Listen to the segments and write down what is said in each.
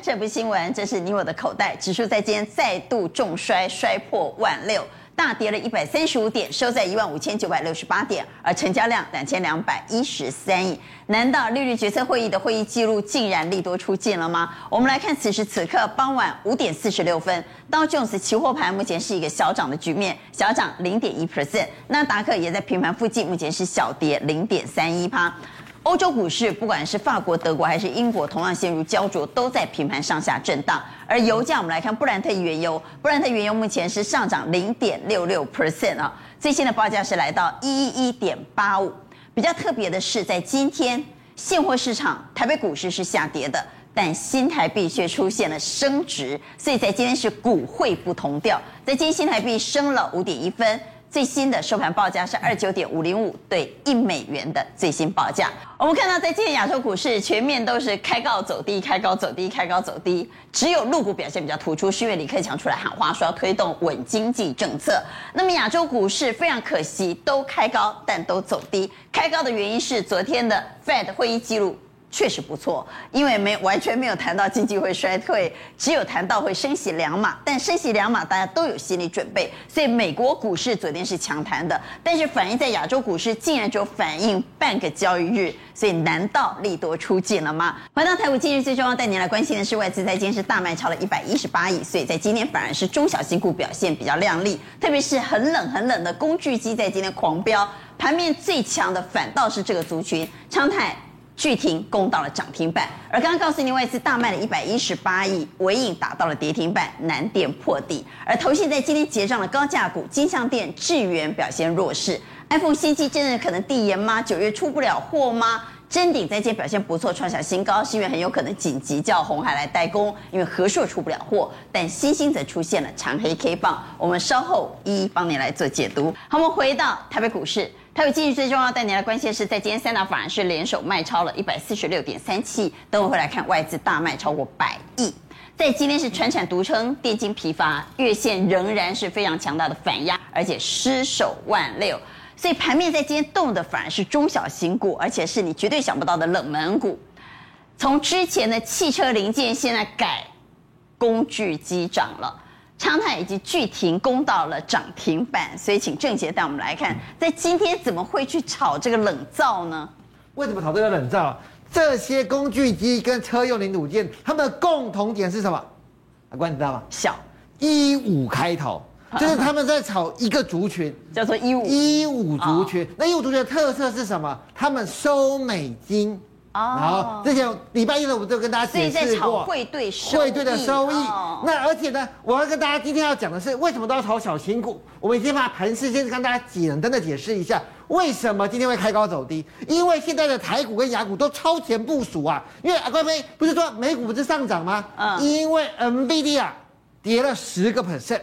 ，这部新闻，这是你我的口袋。指数在今天再度重摔，摔破万六。大跌了一百三十五点，收在一万五千九百六十八点，而成交量两千两百一十三亿。难道利率决策会议的会议记录竟然利多出尽了吗？我们来看，此时此刻傍晚五点四十六分，道琼斯期货盘目前是一个小涨的局面，小涨零点一 percent。那达克也在平盘附近，目前是小跌零点三一趴。欧洲股市，不管是法国、德国还是英国，同样陷入胶着，都在平盘上下震荡。而油价，我们来看布兰特原油，布兰特原油目前是上涨零点六六 percent 啊，最新的报价是来到一一一点八五。比较特别的是，在今天现货市场，台北股市是下跌的，但新台币却出现了升值，所以在今天是股汇不同调，在今天新台币升了五点一分。最新的收盘报价是二九点五零五对一美元的最新报价。我们看到，在今天亚洲股市全面都是开高走低，开高走低，开高走低，只有陆股表现比较突出，是因为李克强出来喊话，说要推动稳经济政策。那么亚洲股市非常可惜，都开高，但都走低。开高的原因是昨天的 Fed 会议记录。确实不错，因为没完全没有谈到经济会衰退，只有谈到会升息两码。但升息两码，大家都有心理准备，所以美国股市昨天是强弹的。但是反映在亚洲股市，竟然只有反映半个交易日，所以难道利多出尽了吗？回到台股，今日最重要带您来关心的是外资在今天是大卖超了一百一十八亿，所以在今天反而是中小型股表现比较亮丽，特别是很冷很冷的工具机在今天狂飙，盘面最强的反倒是这个族群，昌泰。巨停攻到了涨停板，而刚刚告诉您，外资大卖了一百一十八亿，尾影打到了跌停板，南电破底。而投信在今天结账的高价股，金像电、智元表现弱势。iPhone 新机真的可能递延吗？九月出不了货吗？臻鼎在今天表现不错，创下新高，是因为很有可能紧急叫红海来代工，因为和硕出不了货。但星星则出现了长黑 K 棒，我们稍后一一帮你来做解读。好，我们回到台北股市。还有，今日最重要带您来关心的是，在今天三大法人是联手卖超了一百四十六点三七。等会回来看外资大卖超过百亿。在今天是传产独撑，电竞疲乏，月线仍然是非常强大的反压，而且失守万六。所以盘面在今天动的反而是中小型股，而且是你绝对想不到的冷门股。从之前的汽车零件，现在改工具机涨了。昌泰以及巨停攻到了涨停板，所以请郑杰带我们来看，在今天怎么会去炒这个冷灶呢？为什么炒这个冷灶？这些工具机跟车用零组件，它们的共同点是什么？阿关你知道吗？小一五开头，就是他们在炒一个族群，叫做一五一五族群。那一五族群的特色是什么？他们收美金。好，之前礼拜一呢我们就跟大家解释过汇兑汇兑的收益。那而且呢，我要跟大家今天要讲的是，为什么都要炒小型股？我们先把盘势先跟大家简单的解释一下，为什么今天会开高走低？因为现在的台股跟雅股都超前部署啊。因为阿贵妃不是说美股不是上涨吗？嗯。因为 NVIDIA 跌了十个 percent，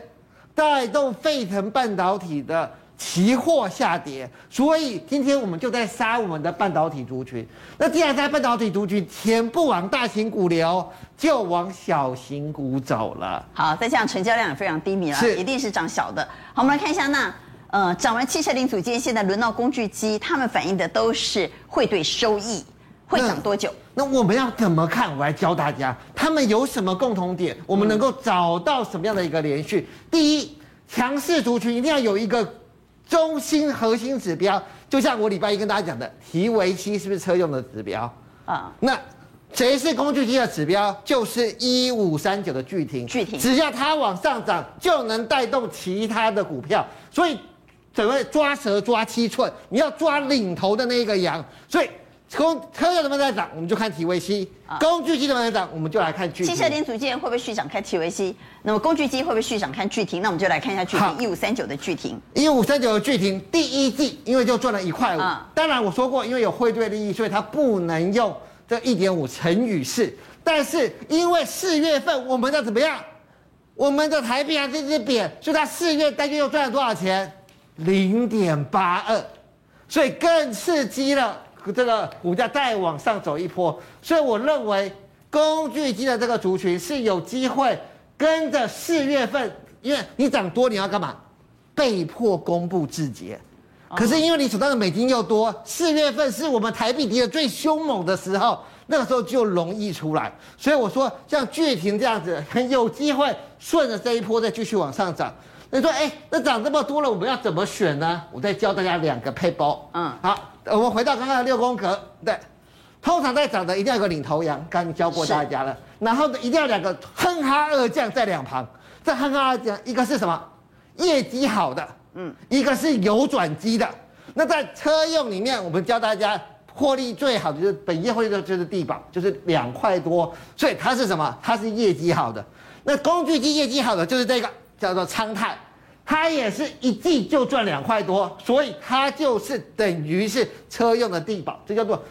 带动沸腾半导体的。期货下跌，所以今天我们就在杀我们的半导体族群。那既然在半导体族群，钱不往大型股流，就往小型股走了。好，再加上成交量也非常低迷了，是一定是涨小的。好，我们来看一下，那呃，涨完汽车零组件，现在轮到工具机，他们反映的都是会对收益，会涨多久那？那我们要怎么看？我来教大家，他们有什么共同点？我们能够找到什么样的一个连续？嗯、第一，强势族群一定要有一个。中心核心指标，就像我礼拜一跟大家讲的，提维期是不是车用的指标啊？那谁是工具机的指标？就是一五三九的巨停。巨停，只要它往上涨，就能带动其他的股票。所以，怎么抓蛇抓七寸？你要抓领头的那个羊。所以。工车用怎么在涨，我们就看提维西；工具机怎么在涨，我们就来看巨停。汽车零组件会不会续涨？看提维西。那么工具机会不会续涨？看巨停。那我们就来看一下巨停一五三九的巨停。一五三九的巨停，第一季因为就赚了一块五。当然我说过，因为有汇兑利益，所以它不能用这一点五乘以四。但是因为四月份我们的怎么样？我们的台币还是一直贬，所以它四月大概又赚了多少钱？零点八二，所以更刺激了。这个股价再往上走一波，所以我认为工具机的这个族群是有机会跟着四月份，因为你涨多，你要干嘛？被迫公布自结。可是因为你手上的美金又多，四月份是我们台币跌的最凶猛的时候，那个时候就容易出来。所以我说，像巨庭这样子，很有机会顺着这一波再继续往上涨。那说，哎，那涨这么多了，我们要怎么选呢？我再教大家两个配包。嗯，好，我们回到刚刚的六宫格，对，通常在涨的一定要有个领头羊，刚刚教过大家了。然后呢，一定要两个哼哈二将在两旁。这哼哈二将，一个是什么？业绩好的，嗯，一个是有转机的。那在车用里面，我们教大家获利最好的就是本业获利的就是地宝，就是两块多，所以它是什么？它是业绩好的。那工具机业绩好的就是这个。叫做昌泰，它也是一季就赚两块多，所以它就是等于是车用的地保，这叫做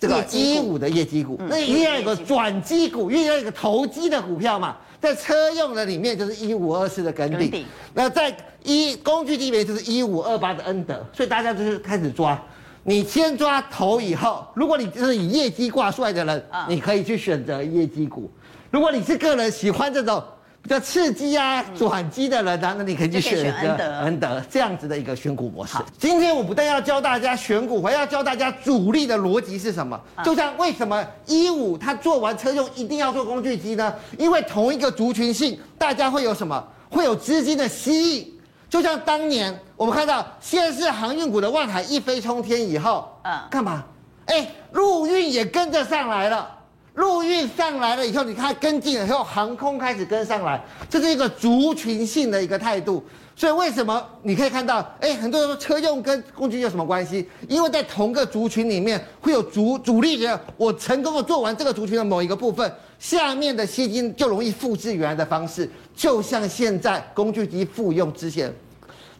这个一五的业绩股。那一定要有个转机股，因为要有个投机的股票嘛，在车用的里面就是一五二四的耿鼎，那在一工具机里面就是一五二八的恩德，所以大家就是开始抓，你先抓头以后，如果你就是以业绩挂帅的人，你可以去选择业绩股；如果你是个人喜欢这种。比较刺激啊，转机的人，那你可以去选择恩德这样子的一个选股模式。今天我不但要教大家选股，还要教大家主力的逻辑是什么。就像为什么一五他做完车用一定要做工具机呢？因为同一个族群性，大家会有什么？会有资金的吸引。就像当年我们看到，先是航运股的万海一飞冲天以后，嗯，干嘛？哎，陆运也跟着上来了。陆运上来了以后，你看跟进了以后，航空开始跟上来，这是一个族群性的一个态度。所以为什么你可以看到，哎，很多人说车用跟工具有什么关系？因为在同个族群里面会有主主力人，我成功的做完这个族群的某一个部分，下面的吸金就容易复制原来的方式，就像现在工具机复用之前。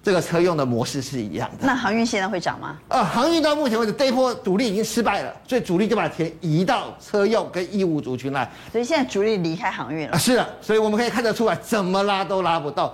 这个车用的模式是一样的。那航运现在会涨吗？呃，航运到目前为止这一波主力已经失败了，所以主力就把钱移到车用跟义务族群来。所以现在主力离开航运了。啊，是的，所以我们可以看得出来，怎么拉都拉不动。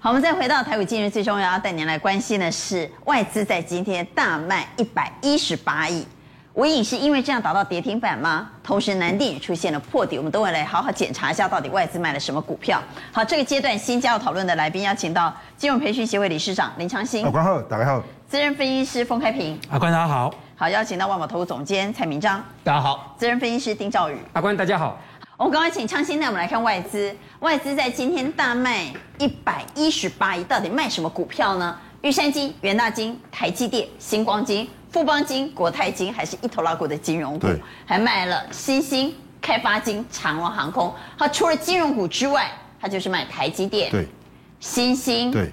好，我们再回到台股，今日最重要要带您来关心的是外资在今天大卖一百一十八亿。无影是因为这样达到跌停板吗？同时南电也出现了破底，我们都会来好好检查一下，到底外资卖了什么股票。好，这个阶段新加入讨论的来宾，邀请到金融培训协会理事长林长兴。阿关好，大家好。资深分析师封开平。阿关大家好。好，邀请到万宝投顾总监蔡明章。大家好。资深分析师丁兆宇。阿关大家好。我们刚刚请昌兴那我们来看外资，外资在今天大卖一百一十八亿，到底卖什么股票呢？玉山金、元大金、台积电、新光金。富邦金、国泰金还是一头拉股的金融股，还卖了新兴、开发金、长荣航空。它除了金融股之外，它就是卖台积电、对，新兴、对，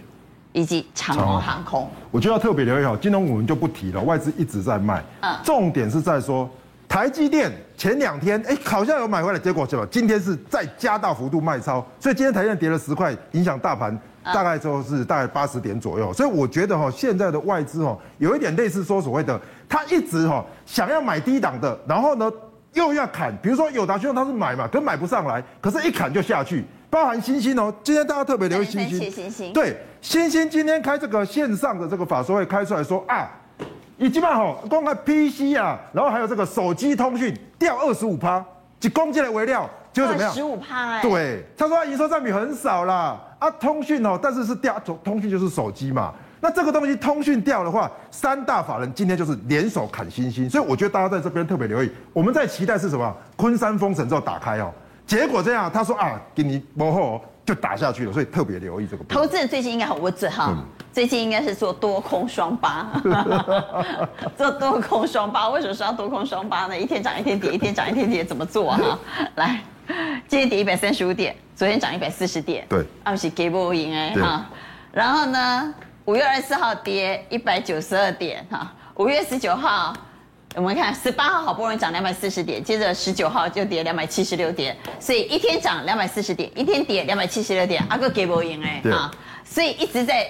以及长荣航空。我觉得要特别留意好，金融股我们就不提了，外资一直在卖。嗯，重点是在说台积电前两天哎好像有买回来，结果什么？今天是再加大幅度卖超，所以今天台积电跌了十块，影响大盘。大概就是大概八十点左右，所以我觉得哈，现在的外资哈，有一点类似说所谓的，他一直哈想要买低档的，然后呢又要砍，比如说友达兄他是买嘛，可买不上来，可是一砍就下去，包含星星哦，今天大家特别留意星星，对，星星今天开这个线上的这个法说会开出来说啊，已经嘛吼，光看 PC 啊，然后还有这个手机通讯掉二十五趴，就攻击的为料。就怎么样？十五趴哎。对，他说他营收占比很少啦，啊，通讯哦，但是是掉，通讯就是手机嘛。那这个东西通讯掉的话，三大法人今天就是联手砍星星，所以我觉得大家在这边特别留意。我们在期待是什么？昆山封城之后打开哦，结果这样，他说啊，给你幕后就打下去了，所以特别留意这个。投资人最近应该很温准哈，嗯、最近应该是做多空双八，做多空双八。为什么说要多空双八呢？一天涨一天跌，一天涨一天跌，怎么做啊？来。今天跌一百三十五点，昨天涨一百四十点，对，阿不是给不赢哎哈。然后呢，五月二十四号跌一百九十二点哈，五月十九号我们看十八号好不容易涨两百四十点，接着十九号就跌两百七十六点，所以一天涨两百四十点，一天跌两百七十六点，阿哥给不赢哎哈，所以一直在。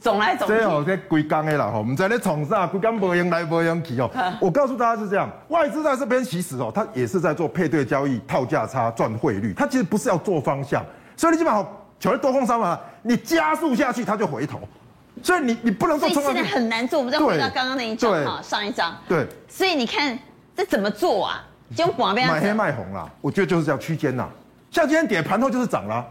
总来总去，这哦，这归工的啦吼，我们在那冲啥，归刚不用来不用去哦。我告诉大家是这样，外资在这边其实哦，它也是在做配对交易、套价差、赚汇率，它其实不是要做方向。所以你基本上求多空商嘛，你加速下去，它就回头。所以你你不能做。所以现在很难做。我们再回到刚刚那一张哈，上一张。对。所以你看这怎么做啊？就买黑卖红啦，我觉得就是这样区间呐。像今天点盘后就是涨了。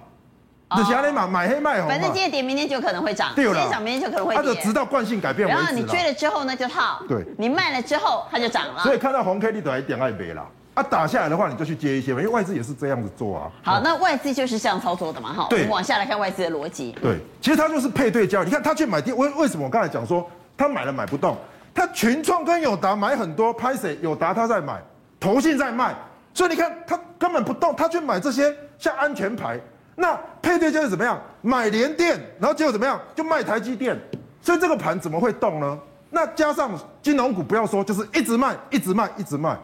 你想你买买黑卖红，反正今天跌，明天就可能会涨。对了，今天涨，明天就可能会跌。它就直到惯性改变。然后你追了之后呢，就套。对。你卖了之后，它就涨了。所以看到红 K 你都还点爱买啦。啊，打下来的话你就去接一些嘛，因为外资也是这样子做啊。好，那外资就是这样操作的嘛，哈。对。我们往下来看外资的逻辑。对，其实他就是配对交易。你看他去买电，为为什么我刚才讲说他买了买不动？他群创跟友达买很多，拍谁？友达他在买，投信在卖，所以你看他根本不动，他去买这些像安全牌。那配对交易怎么样？买联电，然后结果怎么样？就卖台积电，所以这个盘怎么会动呢？那加上金融股不要说，就是一直卖，一直卖，一直卖。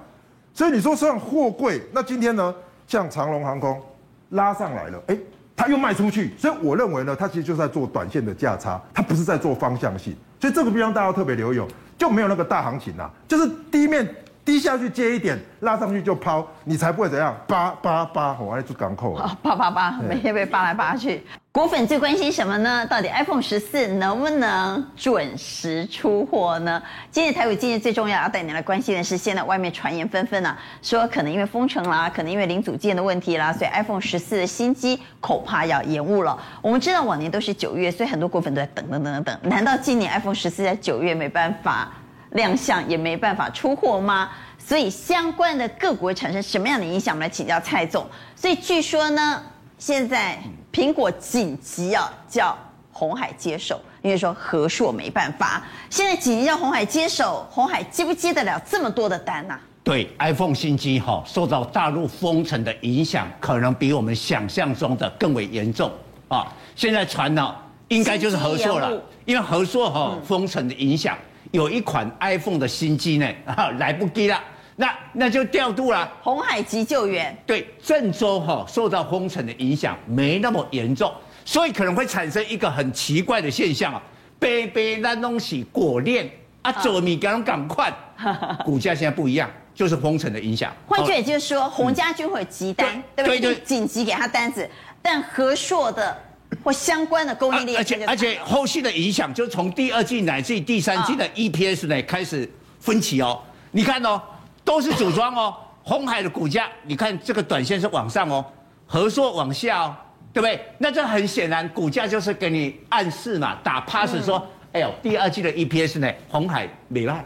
所以你说像货柜，那今天呢，像长龙航空拉上来了，哎，它又卖出去，所以我认为呢，它其实就是在做短线的价差，它不是在做方向性。所以这个地方大家特别留意，就没有那个大行情啦，就是低面低下去接一点，拉上去就抛，你才不会怎样扒扒扒，我来做港口啊，扒扒扒，每天被扒来扒去。果粉最关心什么呢？到底 iPhone 十四能不能准时出货呢？今天台股今天最重要要带你来关心的是，现在外面传言纷纷啊，说可能因为封城啦，可能因为零组件的问题啦，所以 iPhone 十四的新机恐怕要延误了。我们知道往年都是九月，所以很多果粉都在等等等等等。难道今年 iPhone 十四在九月没办法亮相，也没办法出货吗？所以相关的个股会产生什么样的影响？我们来请教蔡总。所以据说呢。现在苹果紧急啊叫红海接手，因为说和硕没办法。现在紧急叫红海接手，红海接不接得了这么多的单呐、啊？对，iPhone 新机哈受到大陆封城的影响，可能比我们想象中的更为严重啊。现在传呢，应该就是和硕了，因为和硕哈封城的影响，有一款 iPhone 的新机呢 来不及了。那那就调度了，红海急救员。对，郑州哈受到封城的影响没那么严重，所以可能会产生一个很奇怪的现象啊，杯杯那东西果链啊，走米赶赶快，股价现在不一样，就是封城的影响。换句也就是说，洪家军会急单，对不对？对，紧急给他单子，但和硕的或相关的供应链，而且而且后续的影响，就从第二季乃至第三季的 EPS 呢开始分歧哦，你看哦。都是组装哦，红海的股价，你看这个短线是往上哦，合硕往下哦，对不对？那这很显然，股价就是给你暗示嘛，打 pass 说，嗯、哎呦，第二季的 EPS 呢，红海没卖，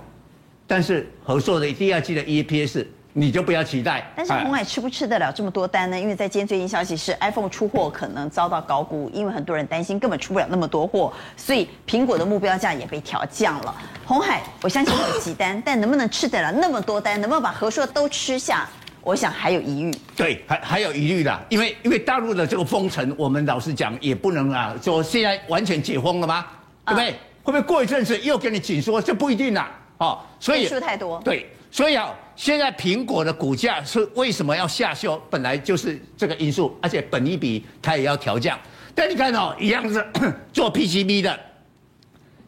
但是合硕的第二季的 EPS。你就不要期待，但是红海吃不吃得了这么多单呢？因为在今天最新消息是 iPhone 出货可能遭到高估，因为很多人担心根本出不了那么多货，所以苹果的目标价也被调降了。红海，我相信会有急单，但能不能吃得了那么多单，能不能把合硕都吃下，我想还有疑虑。对，还还有疑虑的，因为因为大陆的这个封城，我们老实讲也不能啊，说现在完全解封了吗？对不对？嗯、会不会过一阵子又给你紧缩？这不一定啦。哦，所以数太多。对。所以啊，现在苹果的股价是为什么要下修？本来就是这个因素，而且本益比它也要调降。但你看哦，一样是 做 PCB 的，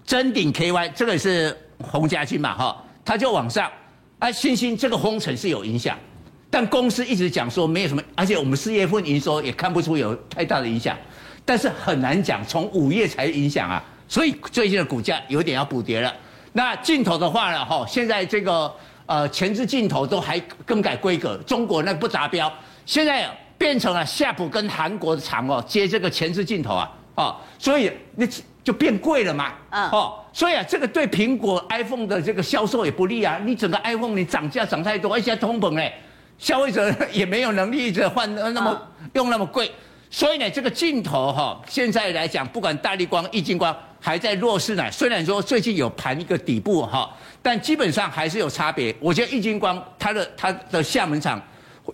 臻鼎 KY 这个是洪家军嘛哈，它就往上。啊，欣兴这个封城是有影响，但公司一直讲说没有什么，而且我们四月份营收也看不出有太大的影响。但是很难讲，从五月才影响啊，所以最近的股价有点要补跌了。那镜头的话呢，哈，现在这个。呃，前置镜头都还更改规格，中国那不达标，现在变成了夏普跟韩国的厂哦接这个前置镜头啊，哦，所以那就变贵了嘛，嗯，哦，所以啊，这个对苹果 iPhone 的这个销售也不利啊，你整个 iPhone 你涨价涨太多，而且通膨哎，消费者也没有能力一直换那么用那么贵，所以呢，这个镜头哈，现在来讲，不管大力光、易晶光还在弱势呢，虽然说最近有盘一个底部哈。但基本上还是有差别。我觉得玉晶光它的它的厦门厂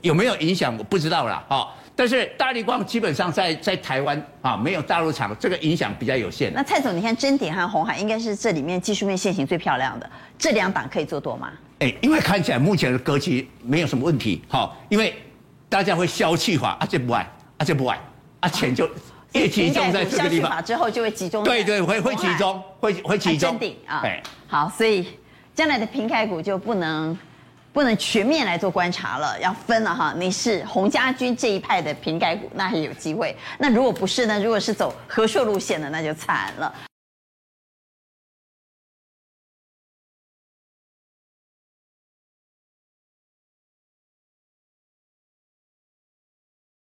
有没有影响，我不知道啦。哈。但是大力光基本上在在台湾啊没有大陆厂，这个影响比较有限。那蔡总，你看臻鼎和鸿海应该是这里面技术面线型最漂亮的，这两档可以做多吗？哎，因为看起来目前的格局没有什么问题。好，因为大家会消气化，啊这不爱，啊这不爱，啊钱就越集中在这个地方。之后就会集中。对对，会会集中，会会集中。顶啊，对，好，所以。将来的平开股就不能不能全面来做观察了，要分了哈。你是洪家军这一派的平盖股，那还有机会；那如果不是呢？如果是走和硕路线的，那就惨了。